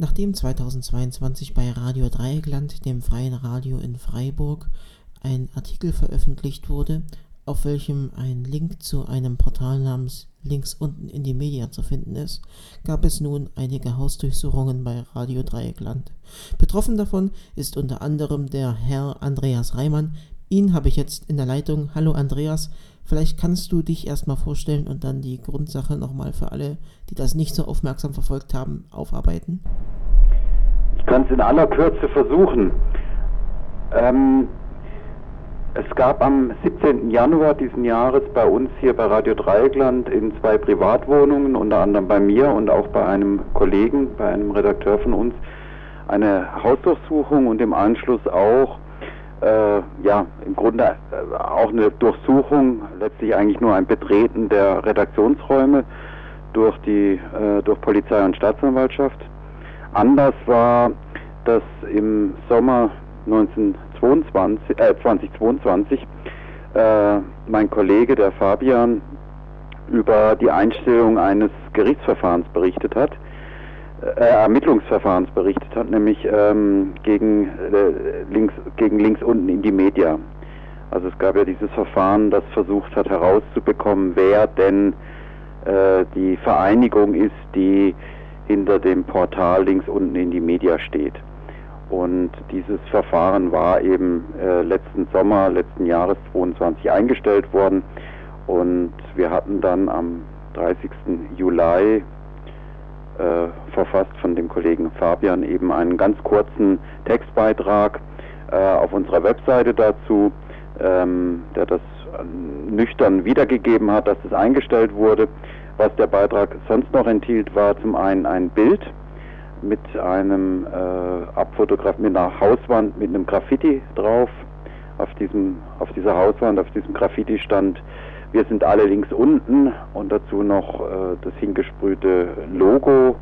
Nachdem 2022 bei Radio Dreieckland, dem freien Radio in Freiburg, ein Artikel veröffentlicht wurde, auf welchem ein Link zu einem Portal namens Links unten in die Media zu finden ist, gab es nun einige Hausdurchsuchungen bei Radio Dreieckland. Betroffen davon ist unter anderem der Herr Andreas Reimann. Ihn habe ich jetzt in der Leitung. Hallo Andreas, vielleicht kannst du dich erstmal vorstellen und dann die Grundsache nochmal für alle, die das nicht so aufmerksam verfolgt haben, aufarbeiten. Ich kann es in aller Kürze versuchen. Ähm, es gab am 17. Januar diesen Jahres bei uns hier bei Radio Dreieckland in zwei Privatwohnungen, unter anderem bei mir und auch bei einem Kollegen, bei einem Redakteur von uns, eine Hausdurchsuchung und im Anschluss auch, äh, ja, im Grunde äh, auch eine Durchsuchung, letztlich eigentlich nur ein Betreten der Redaktionsräume durch die, äh, durch Polizei und Staatsanwaltschaft. Anders war, dass im Sommer 19 22, äh, 2022 äh, mein Kollege, der Fabian, über die Einstellung eines Gerichtsverfahrens berichtet hat, Ermittlungsverfahrens berichtet hat, nämlich ähm, gegen, äh, links, gegen links unten in die Media. Also es gab ja dieses Verfahren, das versucht hat herauszubekommen, wer denn äh, die Vereinigung ist, die hinter dem Portal links unten in die Media steht. Und dieses Verfahren war eben äh, letzten Sommer, letzten Jahres 22 eingestellt worden. Und wir hatten dann am 30. Juli äh, verfasst von dem Kollegen Fabian eben einen ganz kurzen Textbeitrag äh, auf unserer Webseite dazu, ähm, der das nüchtern wiedergegeben hat, dass es eingestellt wurde. Was der Beitrag sonst noch enthielt, war zum einen ein Bild mit einem äh, Abfotograf mit einer Hauswand mit einem Graffiti drauf. Auf diesem, auf dieser Hauswand, auf diesem Graffiti stand wir sind alle links unten und dazu noch äh, das hingesprühte Logo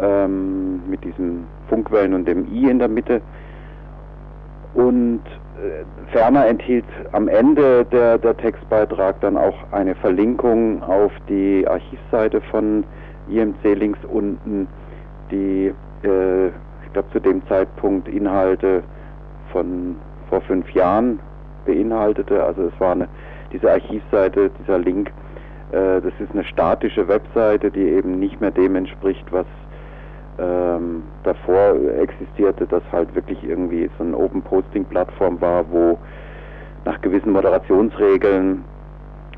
ähm, mit diesen Funkwellen und dem I in der Mitte. Und äh, ferner enthielt am Ende der, der Textbeitrag dann auch eine Verlinkung auf die Archivseite von IMC links unten die, äh, ich glaube, zu dem Zeitpunkt Inhalte von vor fünf Jahren beinhaltete. Also es war eine, diese Archivseite, dieser Link, äh, das ist eine statische Webseite, die eben nicht mehr dem entspricht, was ähm, davor existierte, das halt wirklich irgendwie so eine Open Posting Plattform war, wo nach gewissen Moderationsregeln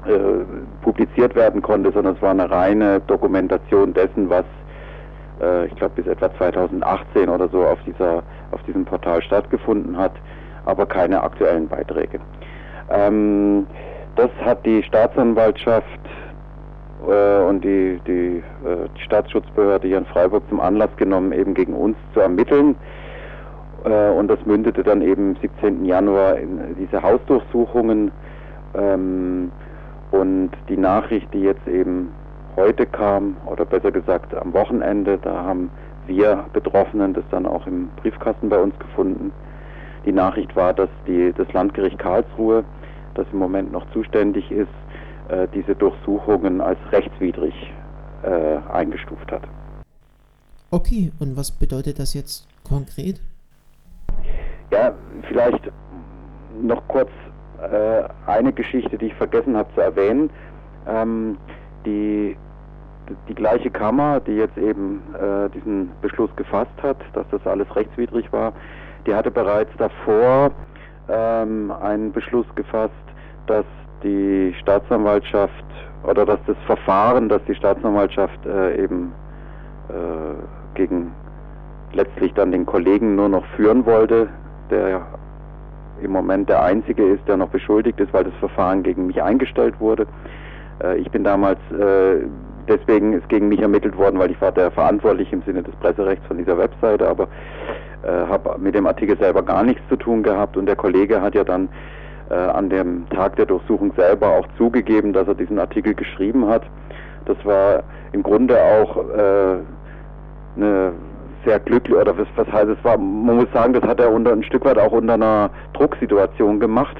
äh, publiziert werden konnte, sondern es war eine reine Dokumentation dessen, was äh, ich glaube bis etwa 2018 oder so auf dieser auf diesem Portal stattgefunden hat, aber keine aktuellen Beiträge. Ähm, das hat die Staatsanwaltschaft äh, und die, die, äh, die, Staatsschutzbehörde hier in Freiburg zum Anlass genommen, eben gegen uns zu ermitteln. Äh, und das mündete dann eben am 17. Januar in diese Hausdurchsuchungen. Ähm, und die Nachricht, die jetzt eben heute kam, oder besser gesagt am Wochenende, da haben wir Betroffenen das dann auch im Briefkasten bei uns gefunden. Die Nachricht war, dass die, das Landgericht Karlsruhe, das im Moment noch zuständig ist, äh, diese Durchsuchungen als rechtswidrig äh, eingestuft hat. Okay, und was bedeutet das jetzt konkret? Ja, vielleicht noch kurz äh, eine Geschichte, die ich vergessen habe zu erwähnen. Ähm, die, die gleiche Kammer, die jetzt eben diesen Beschluss gefasst hat, dass das alles rechtswidrig war, die hatte bereits davor ähm, einen Beschluss gefasst, dass die Staatsanwaltschaft oder dass das Verfahren, das die Staatsanwaltschaft äh, eben äh, gegen letztlich dann den Kollegen nur noch führen wollte, der im Moment der einzige ist, der noch beschuldigt ist, weil das Verfahren gegen mich eingestellt wurde. Äh, ich bin damals, äh, deswegen ist gegen mich ermittelt worden, weil ich war der verantwortlich im Sinne des Presserechts von dieser Webseite, aber äh, habe mit dem Artikel selber gar nichts zu tun gehabt und der Kollege hat ja dann an dem Tag der Durchsuchung selber auch zugegeben, dass er diesen Artikel geschrieben hat. Das war im Grunde auch äh, eine sehr glücklich, oder was, was heißt es war, man muss sagen, das hat er unter ein Stück weit auch unter einer Drucksituation gemacht,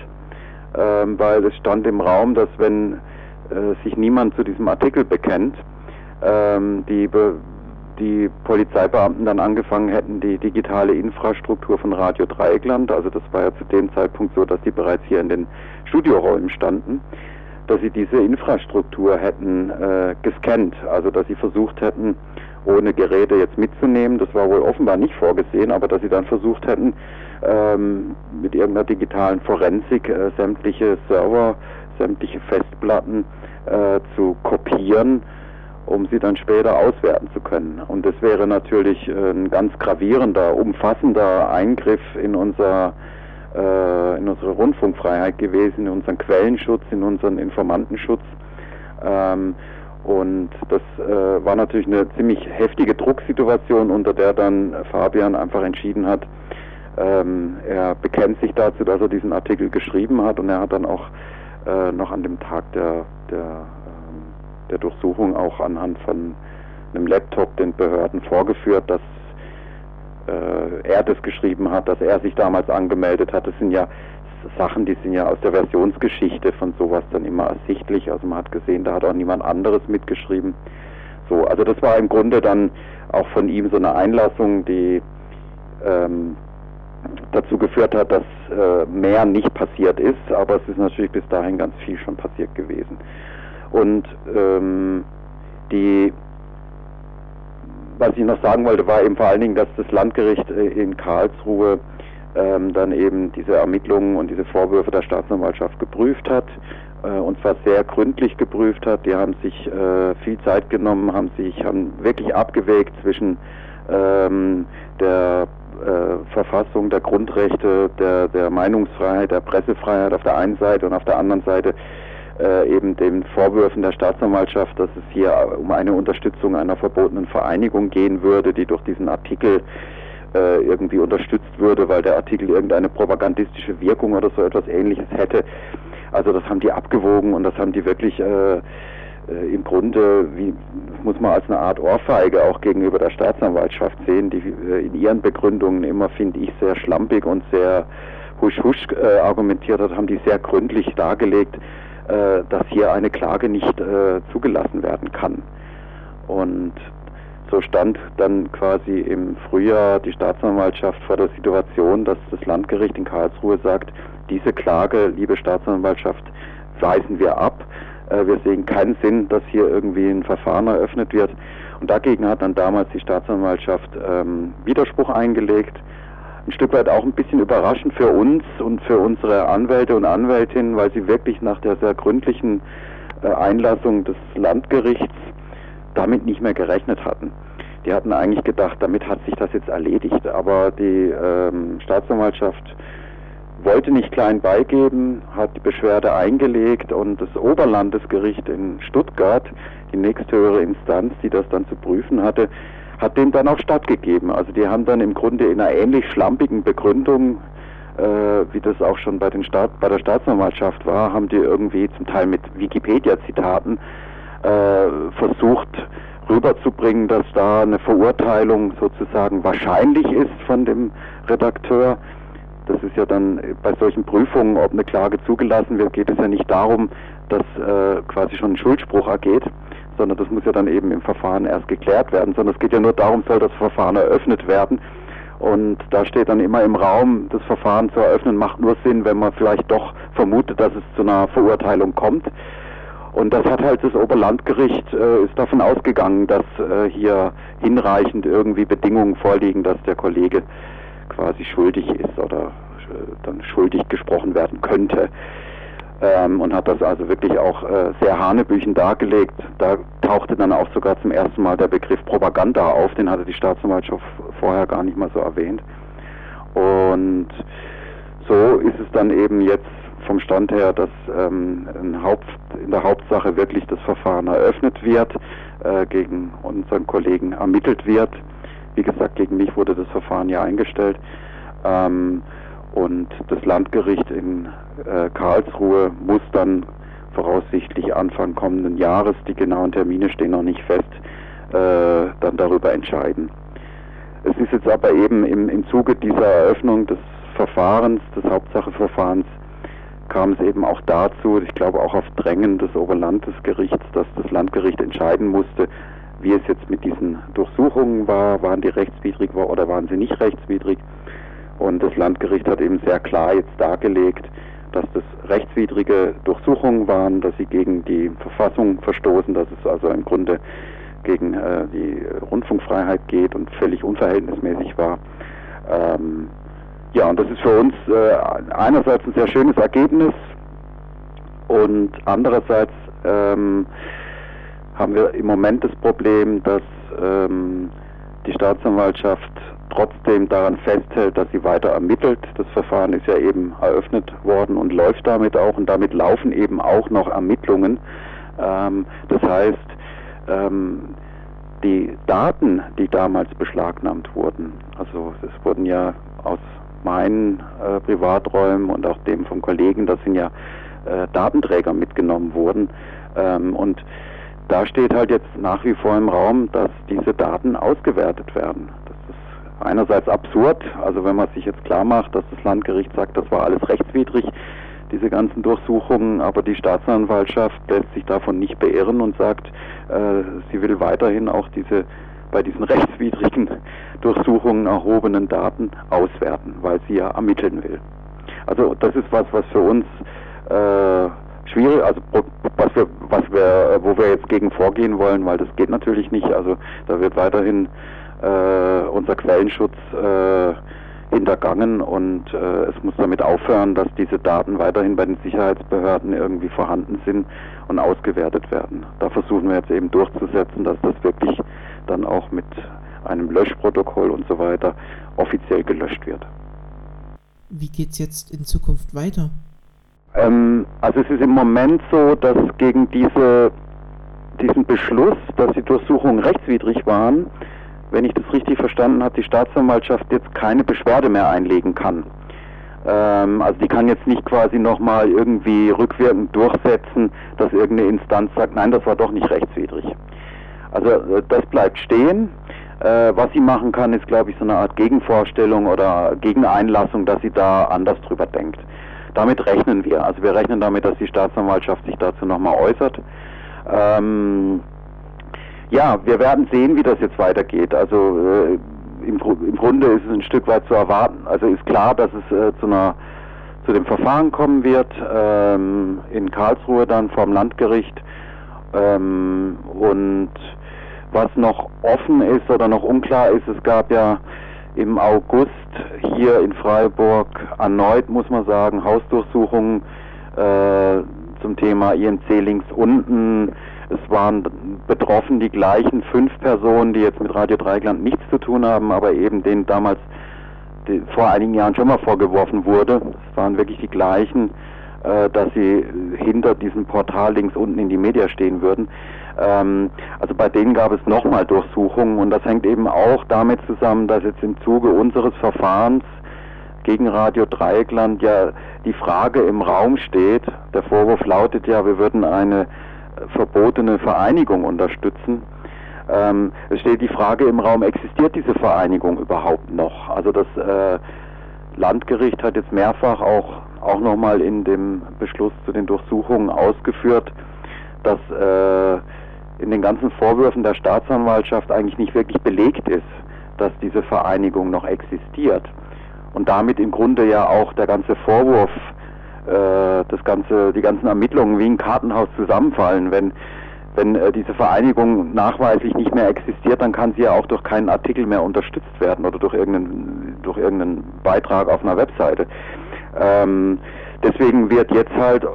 ähm, weil es stand im Raum, dass wenn äh, sich niemand zu diesem Artikel bekennt, ähm, die Be die Polizeibeamten dann angefangen hätten, die digitale Infrastruktur von Radio Dreieckland, also das war ja zu dem Zeitpunkt so, dass die bereits hier in den Studioräumen standen, dass sie diese Infrastruktur hätten äh, gescannt, also dass sie versucht hätten, ohne Geräte jetzt mitzunehmen, das war wohl offenbar nicht vorgesehen, aber dass sie dann versucht hätten, ähm, mit irgendeiner digitalen Forensik äh, sämtliche Server, sämtliche Festplatten äh, zu kopieren, um sie dann später auswerten zu können. Und das wäre natürlich äh, ein ganz gravierender, umfassender Eingriff in unser äh, in unsere Rundfunkfreiheit gewesen, in unseren Quellenschutz, in unseren Informantenschutz. Ähm, und das äh, war natürlich eine ziemlich heftige Drucksituation, unter der dann Fabian einfach entschieden hat, ähm, er bekennt sich dazu, dass er diesen Artikel geschrieben hat und er hat dann auch noch an dem Tag der, der, der Durchsuchung auch anhand von einem Laptop den Behörden vorgeführt, dass äh, er das geschrieben hat, dass er sich damals angemeldet hat. Das sind ja Sachen, die sind ja aus der Versionsgeschichte von sowas dann immer ersichtlich. Also man hat gesehen, da hat auch niemand anderes mitgeschrieben. So, also das war im Grunde dann auch von ihm so eine Einlassung, die ähm, dazu geführt hat, dass äh, mehr nicht passiert ist, aber es ist natürlich bis dahin ganz viel schon passiert gewesen. Und ähm, die, was ich noch sagen wollte, war eben vor allen Dingen, dass das Landgericht äh, in Karlsruhe ähm, dann eben diese Ermittlungen und diese Vorwürfe der Staatsanwaltschaft geprüft hat äh, und zwar sehr gründlich geprüft hat. Die haben sich äh, viel Zeit genommen, haben sich haben wirklich abgewägt zwischen ähm, der äh, Verfassung, der Grundrechte, der, der Meinungsfreiheit, der Pressefreiheit auf der einen Seite und auf der anderen Seite äh, eben den Vorwürfen der Staatsanwaltschaft, dass es hier um eine Unterstützung einer verbotenen Vereinigung gehen würde, die durch diesen Artikel äh, irgendwie unterstützt würde, weil der Artikel irgendeine propagandistische Wirkung oder so etwas ähnliches hätte. Also das haben die abgewogen und das haben die wirklich äh, äh, im Grunde, wie, muss man als eine Art Ohrfeige auch gegenüber der Staatsanwaltschaft sehen, die äh, in ihren Begründungen immer, finde ich, sehr schlampig und sehr husch-husch argumentiert hat, haben die sehr gründlich dargelegt, äh, dass hier eine Klage nicht äh, zugelassen werden kann. Und so stand dann quasi im Frühjahr die Staatsanwaltschaft vor der Situation, dass das Landgericht in Karlsruhe sagt, diese Klage, liebe Staatsanwaltschaft, weisen wir ab äh, wir sehen keinen Sinn, dass hier irgendwie ein Verfahren eröffnet wird. Und dagegen hat dann damals die Staatsanwaltschaft ähm, Widerspruch eingelegt. Ein Stück weit auch ein bisschen überraschend für uns und für unsere Anwälte und Anwältinnen, weil sie wirklich nach der sehr gründlichen äh, Einlassung des Landgerichts damit nicht mehr gerechnet hatten. Die hatten eigentlich gedacht, damit hat sich das jetzt erledigt. Aber die ähm, Staatsanwaltschaft wollte nicht klein beigeben, hat die Beschwerde eingelegt und das Oberlandesgericht in Stuttgart, die nächsthöhere Instanz, die das dann zu prüfen hatte, hat dem dann auch stattgegeben. Also die haben dann im Grunde in einer ähnlich schlampigen Begründung, äh, wie das auch schon bei, den Staat, bei der Staatsanwaltschaft war, haben die irgendwie zum Teil mit Wikipedia-Zitaten äh, versucht rüberzubringen, dass da eine Verurteilung sozusagen wahrscheinlich ist von dem Redakteur. Das ist ja dann bei solchen Prüfungen, ob eine Klage zugelassen wird, geht es ja nicht darum, dass äh, quasi schon ein Schuldspruch ergeht, sondern das muss ja dann eben im Verfahren erst geklärt werden, sondern es geht ja nur darum, soll das Verfahren eröffnet werden. Und da steht dann immer im Raum, das Verfahren zu eröffnen macht nur Sinn, wenn man vielleicht doch vermutet, dass es zu einer Verurteilung kommt. Und das hat halt das Oberlandgericht äh, ist davon ausgegangen, dass äh, hier hinreichend irgendwie Bedingungen vorliegen, dass der Kollege quasi schuldig ist oder äh, dann schuldig gesprochen werden könnte. Ähm, und hat das also wirklich auch äh, sehr hanebüchen dargelegt. Da tauchte dann auch sogar zum ersten Mal der Begriff Propaganda auf, den hatte die Staatsanwaltschaft vorher gar nicht mal so erwähnt. Und so ist es dann eben jetzt vom Stand her, dass ähm, in, Haupt, in der Hauptsache wirklich das Verfahren eröffnet wird, äh, gegen unseren Kollegen ermittelt wird. Wie gesagt, gegen mich wurde das Verfahren ja eingestellt. Ähm, und das Landgericht in äh, Karlsruhe muss dann voraussichtlich Anfang kommenden Jahres, die genauen Termine stehen noch nicht fest, äh, dann darüber entscheiden. Es ist jetzt aber eben im, im Zuge dieser Eröffnung des Verfahrens, des Hauptsacheverfahrens, kam es eben auch dazu, ich glaube auch auf Drängen des Oberlandesgerichts, dass das Landgericht entscheiden musste, wie es jetzt mit diesen Durchsuchungen war, waren die rechtswidrig oder waren sie nicht rechtswidrig. Und das Landgericht hat eben sehr klar jetzt dargelegt, dass das rechtswidrige Durchsuchungen waren, dass sie gegen die Verfassung verstoßen, dass es also im Grunde gegen äh, die Rundfunkfreiheit geht und völlig unverhältnismäßig war. Ähm, ja, und das ist für uns äh, einerseits ein sehr schönes Ergebnis und andererseits ähm, haben wir im Moment das Problem, dass ähm, die Staatsanwaltschaft trotzdem daran festhält, dass sie weiter ermittelt. Das Verfahren ist ja eben eröffnet worden und läuft damit auch und damit laufen eben auch noch Ermittlungen. Ähm, das heißt, ähm, die Daten, die damals beschlagnahmt wurden, also es wurden ja aus meinen äh, Privaträumen und auch dem vom Kollegen, das sind ja äh, Datenträger mitgenommen wurden. Ähm, und da steht halt jetzt nach wie vor im Raum, dass diese Daten ausgewertet werden. Einerseits absurd, also wenn man sich jetzt klar macht, dass das Landgericht sagt, das war alles rechtswidrig, diese ganzen Durchsuchungen, aber die Staatsanwaltschaft lässt sich davon nicht beirren und sagt, äh, sie will weiterhin auch diese bei diesen rechtswidrigen Durchsuchungen erhobenen Daten auswerten, weil sie ja ermitteln will. Also das ist was, was für uns äh, schwierig, also was wir, was wir, wo wir jetzt gegen vorgehen wollen, weil das geht natürlich nicht. Also da wird weiterhin äh, unser Quellenschutz äh, hintergangen und äh, es muss damit aufhören, dass diese Daten weiterhin bei den Sicherheitsbehörden irgendwie vorhanden sind und ausgewertet werden. Da versuchen wir jetzt eben durchzusetzen, dass das wirklich dann auch mit einem Löschprotokoll und so weiter offiziell gelöscht wird. Wie geht es jetzt in Zukunft weiter? Ähm, also es ist im Moment so, dass gegen diese, diesen Beschluss, dass die Durchsuchungen rechtswidrig waren, wenn ich das richtig verstanden habe, die Staatsanwaltschaft jetzt keine Beschwerde mehr einlegen kann. Ähm, also die kann jetzt nicht quasi nochmal irgendwie rückwirkend durchsetzen, dass irgendeine Instanz sagt, nein, das war doch nicht rechtswidrig. Also äh, das bleibt stehen. Äh, was sie machen kann, ist, glaube ich, so eine Art Gegenvorstellung oder Gegeneinlassung, dass sie da anders drüber denkt. Damit rechnen wir. Also wir rechnen damit, dass die Staatsanwaltschaft sich dazu nochmal äußert. Ähm, ja, wir werden sehen, wie das jetzt weitergeht. Also äh, im, im, Grunde ist es ein Stück weit zu erwarten. Also ist klar, dass es äh, zu einer zu dem Verfahren kommen wird ähm, in Karlsruhe dann vom Landgericht ähm, und was noch offen ist oder noch unklar ist, es gab ja im August hier in Freiburg erneut, muss man sagen, Hausdurchsuchungen äh, zum Thema INC links unten. Es waren betroffen die gleichen fünf Personen, die jetzt mit Radio Dreigland nichts zu tun haben, aber eben denen damals vor einigen Jahren schon mal vorgeworfen wurde. Es waren wirklich die gleichen, äh, dass sie hinter diesem Portal links unten in die Media stehen würden. Ähm, also bei denen gab es nochmal Durchsuchungen und das hängt eben auch damit zusammen, dass jetzt im Zuge unseres Verfahrens gegen Radio Dreieckland ja die Frage im Raum steht, der Vorwurf lautet ja, wir würden eine verbotene Vereinigung unterstützen. Ähm, es steht die Frage im Raum, existiert diese Vereinigung überhaupt noch? Also das äh, Landgericht hat jetzt mehrfach auch, auch nochmal in dem Beschluss zu den Durchsuchungen ausgeführt, dass äh, in den ganzen Vorwürfen der Staatsanwaltschaft eigentlich nicht wirklich belegt ist, dass diese Vereinigung noch existiert. Und damit im Grunde ja auch der ganze Vorwurf, das ganze, die ganzen Ermittlungen wie ein Kartenhaus zusammenfallen. Wenn, wenn äh, diese Vereinigung nachweislich nicht mehr existiert, dann kann sie ja auch durch keinen Artikel mehr unterstützt werden oder durch irgendeinen, durch irgendeinen Beitrag auf einer Webseite. Ähm, deswegen wird jetzt halt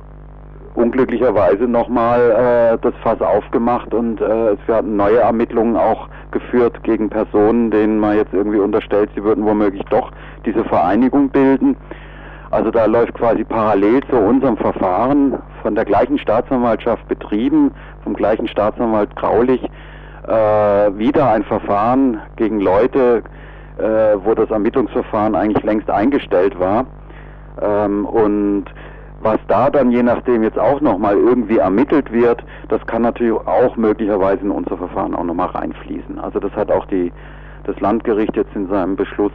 unglücklicherweise nochmal äh, das Fass aufgemacht und äh, es werden neue Ermittlungen auch geführt gegen Personen, denen man jetzt irgendwie unterstellt, sie würden womöglich doch diese Vereinigung bilden. Also da läuft quasi parallel zu unserem Verfahren von der gleichen Staatsanwaltschaft betrieben, vom gleichen Staatsanwalt Graulich, äh, wieder ein Verfahren gegen Leute, äh, wo das Ermittlungsverfahren eigentlich längst eingestellt war. Ähm, und was da dann je nachdem jetzt auch nochmal irgendwie ermittelt wird, das kann natürlich auch möglicherweise in unser Verfahren auch nochmal reinfließen. Also das hat auch die, das Landgericht jetzt in seinem Beschluss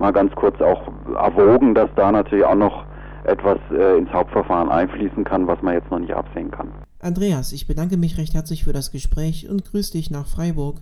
mal ganz kurz auch erwogen, dass da natürlich auch noch etwas äh, ins Hauptverfahren einfließen kann, was man jetzt noch nicht absehen kann. Andreas, ich bedanke mich recht herzlich für das Gespräch und grüße dich nach Freiburg.